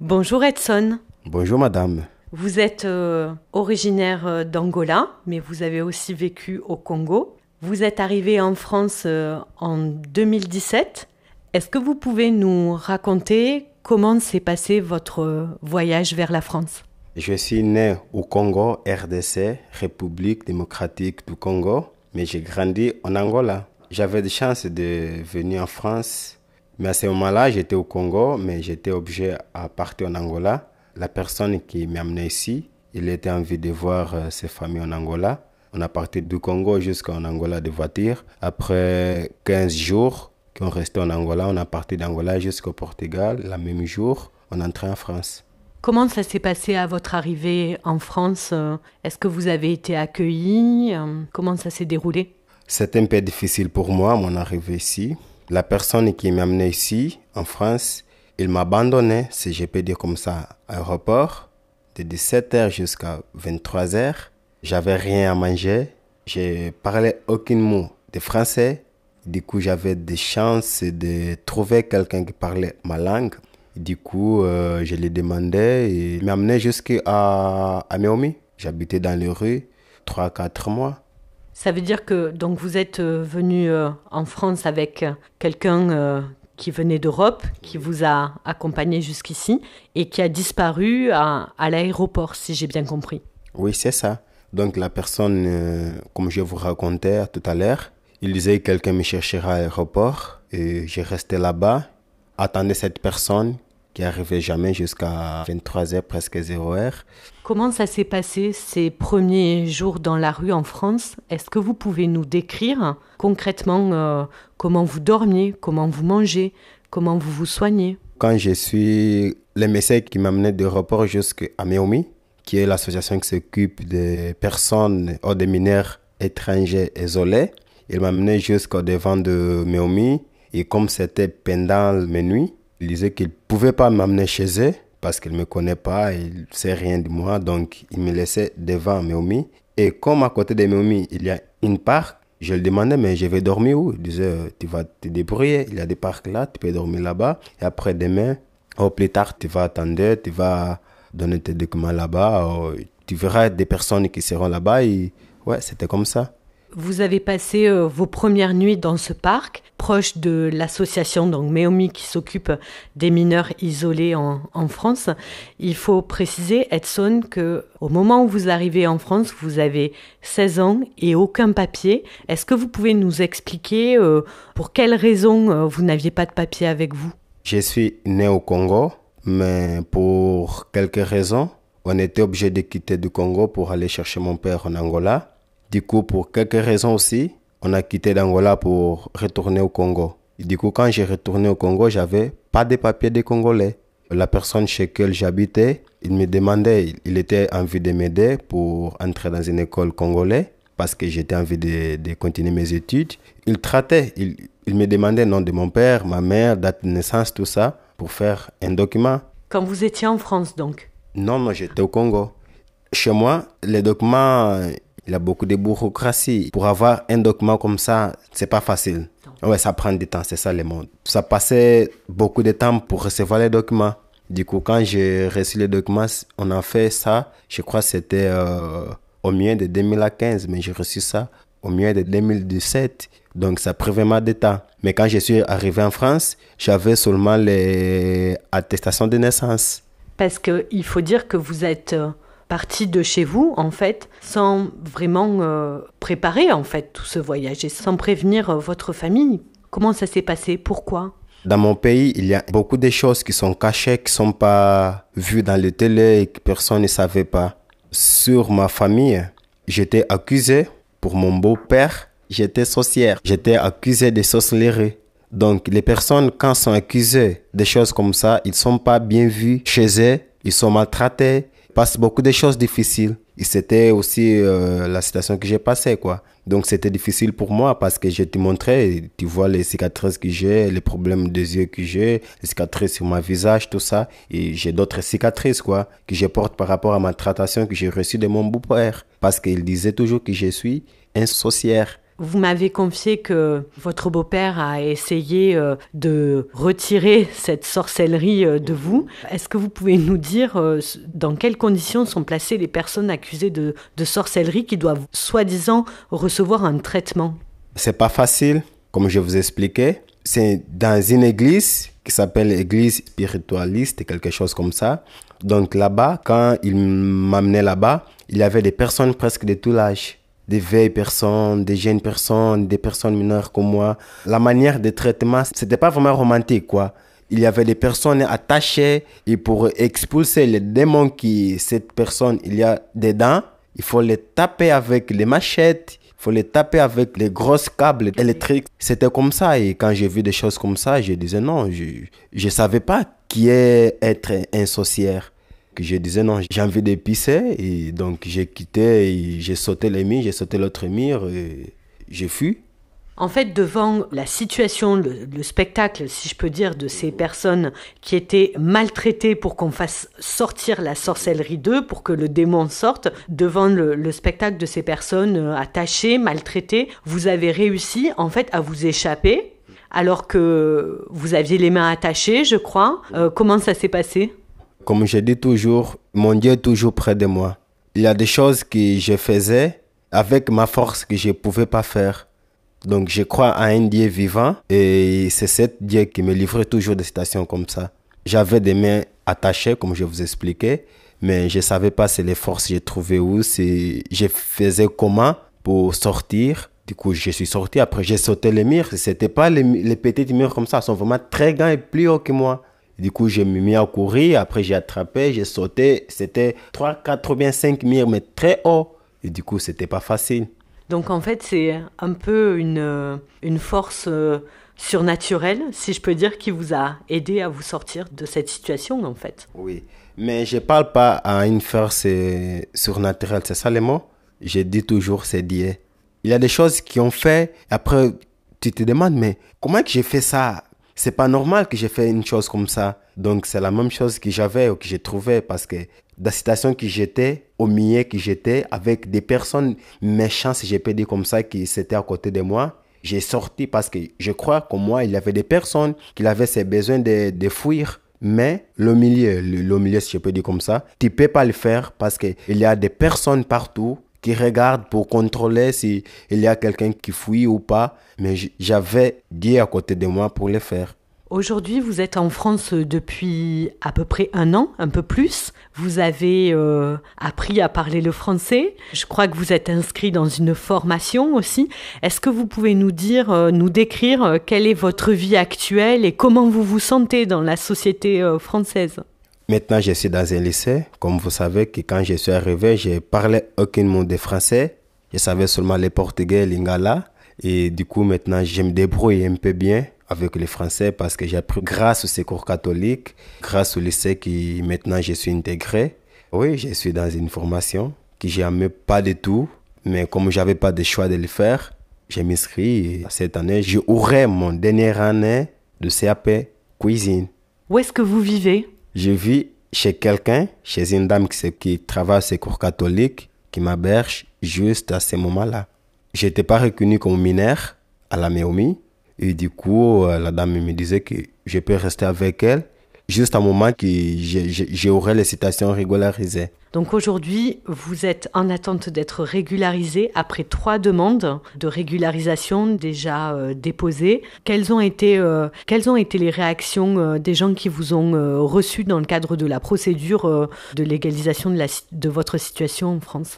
Bonjour Edson. Bonjour madame. Vous êtes euh, originaire euh, d'Angola, mais vous avez aussi vécu au Congo. Vous êtes arrivé en France euh, en 2017. Est-ce que vous pouvez nous raconter comment s'est passé votre voyage vers la France? Je suis né au Congo, RDC, République démocratique du Congo, mais j'ai grandi en Angola. J'avais de chance de venir en France mais à ce moment-là, j'étais au Congo, mais j'étais obligé à partir en Angola. La personne qui m'a amené ici, il était envie de voir euh, ses familles en Angola. On a parti du Congo jusqu'en Angola de voiture. Après 15 jours qu'on restait en Angola, on a parti d'Angola jusqu'au Portugal. Le même jour, on entrait en France. Comment ça s'est passé à votre arrivée en France? Est-ce que vous avez été accueilli Comment ça s'est déroulé? C'était un peu difficile pour moi, mon arrivée ici. La personne qui m'a amené ici, en France, il m'a abandonné, si je peux dire comme ça, à l'aéroport, de 17h jusqu'à 23h. J'avais rien à manger. Je parlais aucun mot de français. Du coup, j'avais des chances de trouver quelqu'un qui parlait ma langue. Du coup, euh, je lui demandais et il m'a jusqu'à à Meomi. J'habitais dans les rues 3-4 mois. Ça veut dire que donc vous êtes euh, venu euh, en France avec euh, quelqu'un qui venait d'Europe, qui vous a accompagné jusqu'ici et qui a disparu à, l'aéroport, si j'ai bien compris. Oui, c'est ça. Donc la personne, comme je vous racontais tout à l'heure, il disait que quelqu'un me cherchera à l'aéroport et j'ai resté là-bas, attendais cette personne qui arrivait jamais jusqu'à 23h, presque 0h. Comment ça s'est passé ces premiers jours dans la rue en France? Est-ce que vous pouvez nous décrire concrètement euh, comment vous dormiez, comment vous mangez, comment vous vous soignez? Quand je suis le médecin qui m'amenait de report jusqu'à Meomi, qui est l'association qui s'occupe des personnes ou des mineurs étrangers isolés, il m'a amené jusqu'au devant de Meomi et comme c'était pendant mes nuits, il disait qu'il ne pouvait pas m'amener chez eux parce qu'il ne me connaît pas, il ne sait rien de moi, donc il me laissait devant Meomi. Et comme à côté de Meomi, il y a une parc, je lui demandais, mais je vais dormir où? Il disait, tu vas te débrouiller, il y a des parcs là, tu peux dormir là-bas. Et après demain, au plus tard, tu vas attendre, tu vas donner tes documents là-bas, tu verras des personnes qui seront là-bas. Ouais, c'était comme ça. Vous avez passé euh, vos premières nuits dans ce parc, proche de l'association donc Meomi qui s'occupe des mineurs isolés en, France. Il faut préciser, Edson, que au moment où vous arrivez en France, vous avez 16 ans et aucun papier. Est-ce que vous pouvez nous expliquer euh, pour quelles raisons euh, vous n'aviez pas de papier avec vous? Je suis né au Congo, mais pour quelques raisons, on était obligé de quitter du Congo pour aller chercher mon père en Angola. Du coup, pour quelques raisons aussi, on a quitté l'Angola pour retourner au Congo. du coup, quand j'ai retourné au Congo, j'avais pas de papiers de Congolais. La personne chez laquelle j'habitais, il me demandait, il était envie de m'aider pour entrer dans une école congolaise parce que j'étais envie de, de, continuer mes études. Il traitait, il, il me demandait le nom de mon père, ma mère, date de naissance, tout ça, pour faire un document. Quand vous étiez en France, donc? Non, non, j'étais au Congo. Chez moi, les documents, il y a beaucoup de bureaucratie. Pour avoir un document comme ça, c'est pas facile. Ouais, ça prend du temps, c'est ça le monde. Ça passait beaucoup de temps pour recevoir les documents. Du coup, quand j'ai reçu les documents, on a fait ça. Je crois que c'était euh, au milieu de 2015, mais j'ai reçu ça au milieu de 2017. Donc, ça pris vraiment de temps. Mais quand je suis arrivé en France, j'avais seulement les attestations de naissance. Parce qu'il faut dire que vous êtes euh, parti de chez vous, en fait, sans vraiment euh, préparer, en fait, tout ce voyage et sans prévenir euh, votre famille. Comment ça s'est passé? Pourquoi? Dans mon pays, il y a beaucoup de choses qui sont cachées, qui ne sont pas vues dans les télé et que personne ne savait pas. Sur ma famille, j'étais accusé pour mon beau-père, j'étais sorcière. J'étais accusé de sorcellerie. Donc, les personnes, quand sont accusées de choses comme ça, ils ne sont pas bien vus chez eux, ils sont maltraités, passe beaucoup de choses difficiles. Et c'était aussi euh, la situation que j'ai passée, quoi. Donc c'était difficile pour moi parce que je te montrais, tu vois les cicatrices que j'ai, les problèmes des yeux que j'ai, les cicatrices sur mon visage, tout ça. Et j'ai d'autres cicatrices, quoi, que je porte par rapport à ma traitation que j'ai reçue de mon beau-père. Parce qu'il disait toujours que je suis un sorcière. Vous m'avez confié que votre beau-père a essayé euh, de retirer cette sorcellerie euh, de vous. Est-ce que vous pouvez nous dire euh, dans quelles conditions sont placées les personnes accusées de, sorcellerie qui doivent soi-disant recevoir un traitement? C'est pas facile, comme je vous expliquais. C'est dans une église qui s'appelle église spiritualiste, quelque chose comme ça. Donc là-bas, quand il m'amenait là-bas, il y avait des personnes presque de tout l'âge des vieilles personnes, des jeunes personnes, des personnes mineures comme moi. La manière de traitement, c'était pas vraiment romantique, quoi. Il y avait des personnes attachées et pour expulser les démons qui, cette personne, il y a dedans, il faut les taper avec les machettes, il faut les taper avec les grosses câbles électriques. C'était comme ça et quand j'ai vu des choses comme ça, je disais non, je je savais pas qui est être un sorcière je disais non, j'ai envie de pisser et donc j'ai quitté, j'ai sauté les murs, j'ai sauté l'autre mur et j'ai fui. En fait, devant la situation, le, spectacle, si je peux dire, de ces personnes qui étaient maltraitées pour qu'on fasse sortir la sorcellerie d'eux, pour que le démon sorte, devant le, le, spectacle de ces personnes euh, attachées, maltraitées, vous avez réussi en fait à vous échapper alors que vous aviez les mains attachées, je crois. Euh, comment ça s'est passé? Comme je dis toujours, mon Dieu est toujours près de moi. Il y a des choses que je faisais avec ma force que je ne pouvais pas faire. Donc je crois à un Dieu vivant et c'est cet Dieu qui me livrait toujours des situations comme ça. J'avais des mains attachées, comme je vous expliquais, mais je ne savais pas c'est les forces que j'ai trouvées où, je faisais comment pour sortir. Du coup, je suis sorti. Après, j'ai sauté les murs. Ce n'était pas les, les petits murs comme ça. Ils sont vraiment très grands et plus hauts que moi. Du coup, je me mis à courir. Après, j'ai attrapé, j'ai sauté. C'était 3, 4 ou bien 5 mètres, mais très haut. Et du coup, c'était pas facile. Donc, en fait, c'est un peu une, une force euh, surnaturelle, si je peux dire, qui vous a aidé à vous sortir de cette situation, en fait. Oui. Mais je parle pas à une force euh, surnaturelle, c'est ça le mot? Je dis toujours c'est Dieu. Il y a des choses qui ont fait. Après, tu te demandes, mais comment que j'ai fait ça? C'est pas normal que j'ai fait une chose comme ça. Donc c'est la même chose que j'avais ou que j'ai trouvé parce que dans la situation que j'étais, au milieu que j'étais, avec des personnes méchantes, si je peux dire comme ça, qui étaient à côté de moi, j'ai sorti parce que je crois que moi, il y avait des personnes qui avaient ces besoins de, de fuir. Mais le milieu, le, milieu, si je peux dire comme ça, tu peux pas le faire parce qu'il y a des personnes partout qui regardent pour contrôler s'il y a quelqu'un qui fuit ou pas. Mais j'avais Dieu à côté de moi pour le faire. Aujourd'hui, vous êtes en France depuis à peu près un an, un peu plus. Vous avez euh, appris à parler le français. Je crois que vous êtes inscrit dans une formation aussi. Est-ce que vous pouvez nous dire, euh, nous décrire euh, quelle est votre vie actuelle et comment vous vous sentez dans la société française? Maintenant, je suis dans un lycée. Comme vous savez que quand je suis arrivé, je parlais aucun mot de français. Je savais seulement le portugais, l'ingala. Et du coup, maintenant, je me débrouille un peu bien avec le français parce que j'ai appris grâce au secours catholique, grâce au lycée qui maintenant je suis intégré. Oui, je suis dans une formation que j'aimais pas du tout, mais comme j'avais pas de choix de le faire, j'ai m'inscrit cette année, j'aurai mon dernière année de CAP cuisine. Où est-ce que vous vivez? Je vis chez quelqu'un, chez une dame qui, qui travaille au cours catholique, qui m'aberge juste à ce moment-là. Je n'étais pas reconnu comme mineur à la Méomi. Et du coup, euh, la dame me disait que je peux rester avec elle juste un moment que j'aurai les citations régularisées. Donc aujourd'hui, vous êtes en attente d'être régularisé après trois demandes de régularisation déjà euh, déposées. Quelles ont été, euh, quelles ont été les réactions euh, des gens qui vous ont reçu dans le cadre de la procédure de légalisation de, la, de votre situation en France?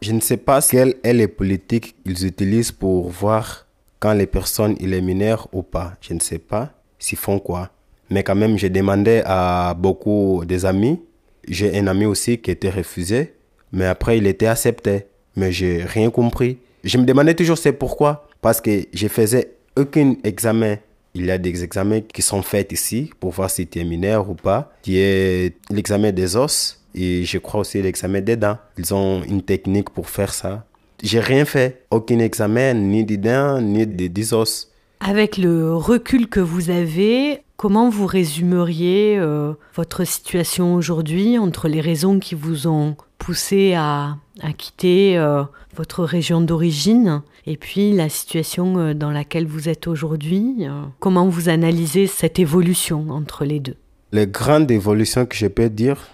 Je ne sais pas quelle est les politiques qu'ils utilisent pour voir quand les personnes il est ou pas. Je ne sais pas s'ils font quoi. Mais quand même, j'ai demandé à beaucoup des amis. J'ai un ami aussi qui était refusé, mais après, il était accepté. Mais j'ai rien compris. Je me demandais toujours c'est pourquoi? Parce que je faisais aucun examen. Il y a des examens qui sont faits ici pour voir si tu es mineur ou pas. Qui est l'examen des os et je crois aussi l'examen des dents. Ils ont une technique pour faire ça. J'ai rien fait. Aucun examen, ni des dents, ni des os. Avec le recul que vous avez, comment vous résumeriez euh, votre situation aujourd'hui entre les raisons qui vous ont poussé à, quitter euh, votre région d'origine et puis la situation euh, dans laquelle vous êtes aujourd'hui. Comment vous analysez cette évolution entre les deux? Les grandes évolutions que je peux dire,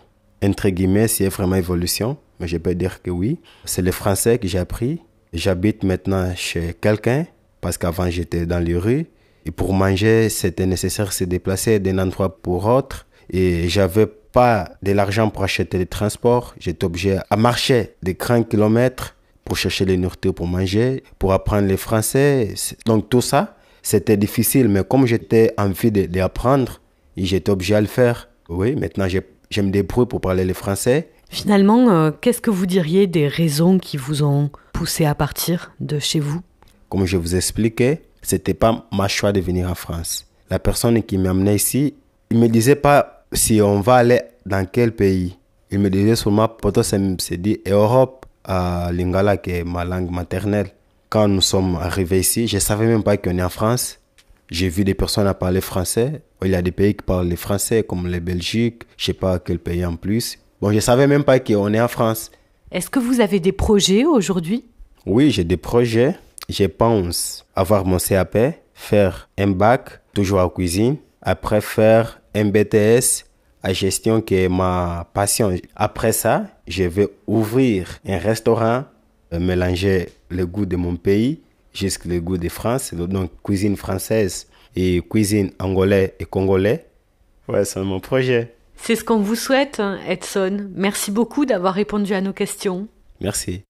entre guillemets, c'est vraiment évolution, mais je peux dire que oui. C'est le français que j'ai appris. J'habite maintenant chez quelqu'un parce qu'avant j'étais dans les rues. Et pour manger, c'était nécessaire de se déplacer d'un endroit pour autre. Et j'avais pas de l'argent pour acheter les transports. J'étais obligé à marcher des grands kilomètres pour chercher les nourritures pour manger, pour apprendre le français. Donc tout ça, c'était difficile. Mais comme j'étais envie d'apprendre, j'étais obligé à le faire. Oui, maintenant je, me débrouille pour parler le français. Finalement, euh, qu'est-ce que vous diriez des raisons qui vous ont poussé à partir de chez vous? Comme je vous expliquais, c'était pas ma choix de venir en France. La personne qui m'amenait ici, il me disait pas si on va aller dans quel pays. Il me disait seulement, pourtant, c'est dit Europe, à Lingala, qui est ma langue maternelle. Quand nous sommes arrivés ici, je ne savais même pas qu'on est en France. J'ai vu des personnes à parler français. Il y a des pays qui parlent le français, comme la Belgique, je sais pas quel pays en plus. Bon, je ne savais même pas qu'on est en France. Est-ce que vous avez des projets aujourd'hui? Oui, j'ai des projets. Je pense avoir mon CAP, faire un bac, toujours en cuisine, après faire un BTS à gestion qui est ma passion. Après ça, je vais ouvrir un restaurant, euh, mélanger le goût de mon pays jusqu'au goût de France, donc cuisine française et cuisine angolais et congolais. Ouais, c'est mon projet. C'est ce qu'on vous souhaite, Edson. Merci beaucoup d'avoir répondu à nos questions. Merci.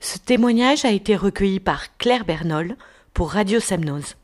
Ce témoignage a été recueilli par Claire Bernol pour Radio Semnoz.